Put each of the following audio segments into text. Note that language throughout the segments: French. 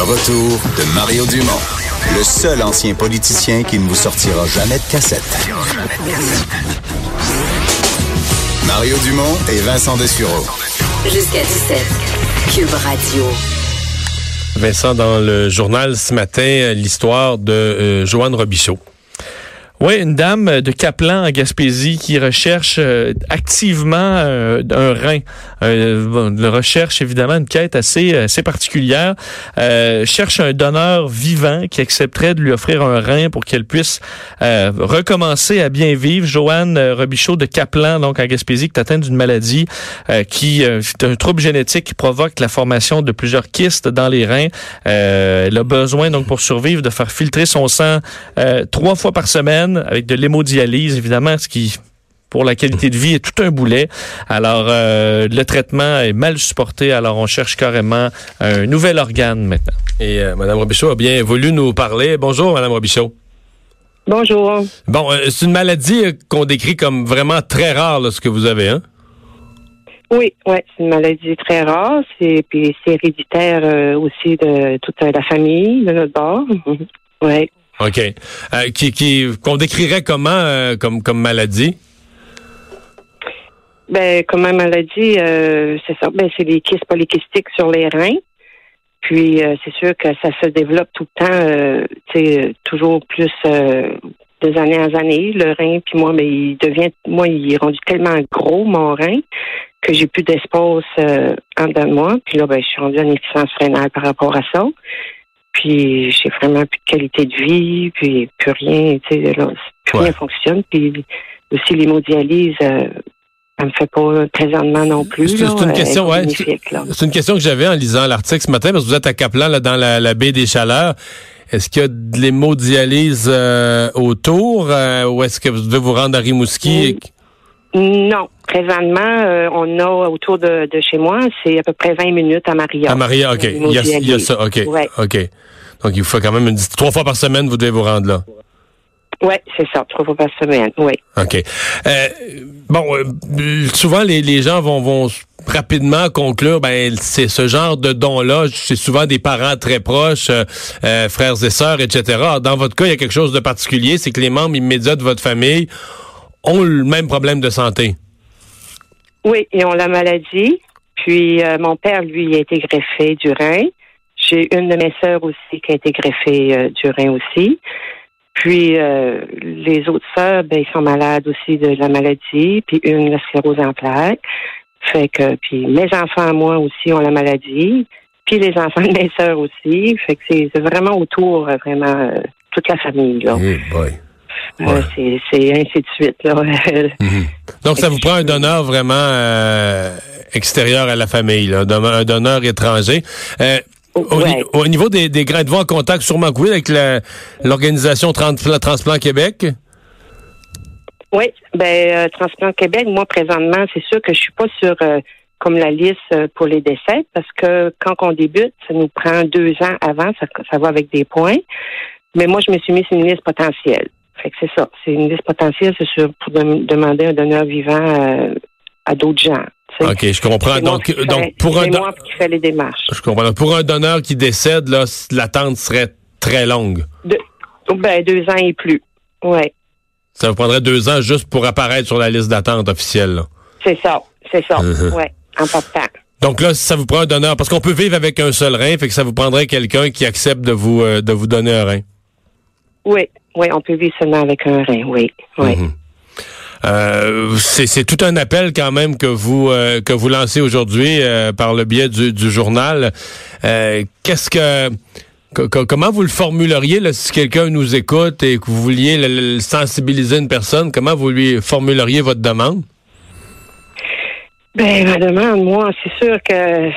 Le retour de Mario Dumont, le seul ancien politicien qui ne vous sortira jamais de cassette. Mario Dumont et Vincent Dessureau. Jusqu'à 17. Cube Radio. Vincent, dans le journal ce matin, l'histoire de euh, Joanne Robichaud. Oui, une dame de Caplan en Gaspésie qui recherche euh, activement euh, un rein. Euh, recherche évidemment une quête assez assez particulière. Euh, cherche un donneur vivant qui accepterait de lui offrir un rein pour qu'elle puisse recommencer à bien vivre. Joanne Robichaud de Caplan, donc en Gaspésie, qui est atteinte d'une maladie qui c'est un trouble génétique qui provoque la formation de plusieurs kystes dans les reins. elle a besoin donc pour survivre de faire filtrer son sang trois fois par semaine avec de l'hémodialyse, évidemment, ce qui pour la qualité de vie est tout un boulet. Alors, euh, le traitement est mal supporté. Alors, on cherche carrément un nouvel organe maintenant. Et euh, Mme Robichaud a bien voulu nous parler. Bonjour, Mme Robichaud. Bonjour. Bon, euh, c'est une maladie euh, qu'on décrit comme vraiment très rare, là, ce que vous avez, hein? Oui, ouais, c'est une maladie très rare. C'est puis c'est héréditaire euh, aussi de toute la famille de notre bord. ouais. OK. Euh, qui, qui, qu'on décrirait comment euh, comme, comme maladie? Ben, comme maladie, euh, c'est ça. Ben, c'est des kystes polykystiques sur les reins. Puis, c'est sûr que ça se développe tout le temps, tu sais, toujours plus des années en années, le rein. Puis moi, mais il devient, moi, il est rendu tellement gros, mon rein, que j'ai plus d'espace en dedans de moi. Puis là, ben, je suis rendue en insuffisance rénale par rapport à ça. Puis j'ai vraiment plus de qualité de vie, puis plus rien, tu sais, plus Ouais. rien fonctionne. Puis aussi l'hémodialyse, euh, ça me fait pas présentement non plus. C'est- une euh, question, ouais. C'est une question que j'avais en lisant l'article ce matin, parce que vous êtes à Caplan, là, dans la, la baie des Chaleurs. Est-ce qu'il y a de l'hémodialyse euh, autour, euh, ou est-ce que vous devez vous rendre à Rimouski? Non, présentement, euh, on a autour de, de chez moi, c'est à peu près 20 minutes à Maria. À Maria, OK. Il y a, il y a ça, OK. Ouais. OK. Donc, il vous faut quand même une, trois fois par semaine, vous devez vous rendre là. Oui, c'est ça, trois fois par semaine, oui. OK. Euh, bon, euh, souvent, les, les gens vont, vont rapidement conclure, ben, c'est ce genre de don-là, c'est souvent des parents très proches, euh, euh, frères et sœurs, etc. Dans votre cas, il y a quelque chose de particulier, c'est que les membres immédiats de votre famille ont le même problème de santé. Oui, ils ont la maladie. Puis euh, mon père, lui, a été greffé du rein. J'ai une de mes sœurs aussi qui a été greffée euh, du rein aussi. Puis euh, les autres sœurs, ben, ils sont malades aussi de la maladie, puis une la sclérose en plaques. Fait que puis mes enfants moi aussi ont la maladie, puis les enfants de mes sœurs aussi. Fait que c'est vraiment autour, vraiment toute la famille là. Eh. Ouais. c'est c'est ainsi de suite là. Donc, ça vous prend un donneur vraiment euh, extérieur à la famille, là, un donneur- étranger. Euh, au, Ouais. ni- au niveau des, des grains de voix en contact, sûrement que oui, avec la- l'organisation Transplant, Transplant Québec? Oui, ben euh, Transplant Québec, moi présentement, c'est sûr que je suis pas sur euh, comme la liste euh, pour les décès parce que quand on débute, ça nous prend deux ans avant, ça, ça va avec des points. Mais moi, je me suis mis sur une liste potentielle. Fait que c'est ça, c'est une liste potentielle, c'est sûr pour dem- demander un donneur vivant euh, à d'autres gens. OK, je comprends. Donc, donc pour un c'est don- moi qui fais les démarches. je comprends. Donc, pour un donneur qui décède, là, l'attente serait très longue. De, ben deux ans et plus. Ouais, Ça vous prendrait deux ans juste pour apparaître sur la liste d'attente officielle. c'est ça, c'est ça. Mhm. Ouais, important. Donc là, ça vous prend un donneur, parce qu'on peut vivre avec un seul rein, fait que ça vous prendrait quelqu'un qui accepte de vous euh, de vous donner un rein. Oui, oui, on peut vivre seulement avec un rein. Oui, oui. Mhm. Euh, c'est tout un appel quand même que vous euh, que vous lancez aujourd'hui euh, par le biais du, du journal. Qu'est-ce que co- co- comment vous le formuleriez là, si quelqu'un nous écoute et que vous vouliez le- le sensibiliser une personne Comment vous lui formuleriez votre demande? Ben, ma demande, moi, c'est sûr que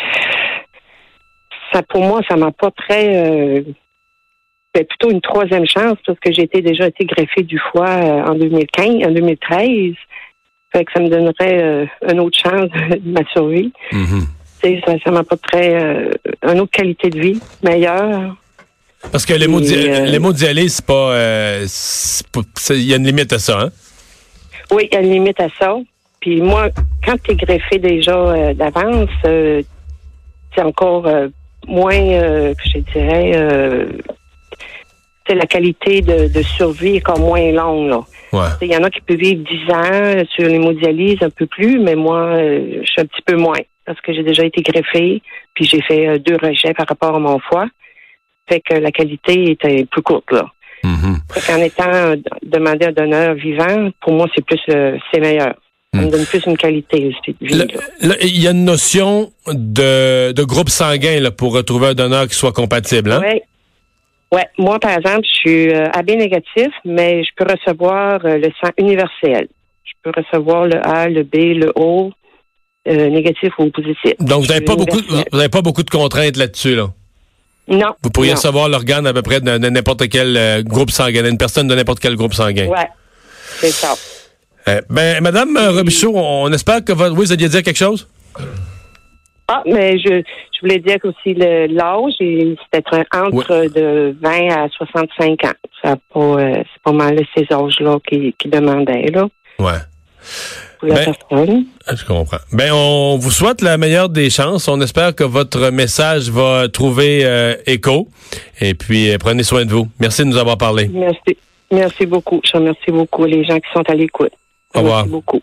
ça pour moi, ça m'apporterait euh, ben, plutôt une troisième chance parce que j'ai été déjà été greffée du foie euh, en 2015, en 2013. Fait que ça me donnerait euh, une autre chance de ma survie. Ça, ça m'apporterait euh, une autre qualité de vie meilleure. Parce que les mots, Et, euh, c'est pas, il y a une limite à ça, hein? Oui, il y a une limite à ça. Puis moi, quand tu es greffé déjà d'avance, c'est encore moins, je dirais, la qualité de, de survie est comme moins longue. Ouais. Il y en a qui peuvent vivre 10 ans sur l'hémodialyse, un peu plus, mais moi, euh, je suis un petit peu moins parce que j'ai déjà été greffée, puis j'ai fait euh, deux rejets par rapport à mon foie. Fait que la qualité était plus courte, là. Mhm. Fait qu'en étant euh, demandé un donneur vivant, pour moi, c'est plus, c'est meilleur. Ça me donne plus une qualité aussi de vie. Il y a une notion de, de groupe sanguin là, pour retrouver un donneur qui soit compatible. Hein? Ouais. Ouais. Moi, par exemple, je suis euh, AB négatif, mais je peux recevoir euh, le sang universel. Je peux recevoir le A, le B, le O, euh, négatif ou positif. Donc, vous n'avez pas, beaucoup, vous avez pas beaucoup de contraintes là-dessus. Là? Non. Vous pourriez non. recevoir l'organe à peu près de, de n'importe quel euh, groupe sanguin, une personne de n'importe quel groupe sanguin. Ouais. C'est ça. Euh, ben, Madame Robichaud, on espère que votre... Oui, vous alliez dire quelque chose? Ah, mais je, je voulais dire aussi l'âge, c'était entre de 20 à 65 ans. Ça pas, euh, c'est pas mal ces âges-là qui, qui demandaient, là, Ouais. pour la Ben, personne. Ah, Je comprends. Ben, on vous souhaite la meilleure des chances. On espère que votre message va trouver euh, écho. Et puis, euh, prenez soin de vous. Merci de nous avoir parlé. Merci. Merci beaucoup. Je remercie beaucoup les gens qui sont à l'écoute. Au revoir. Merci beaucoup.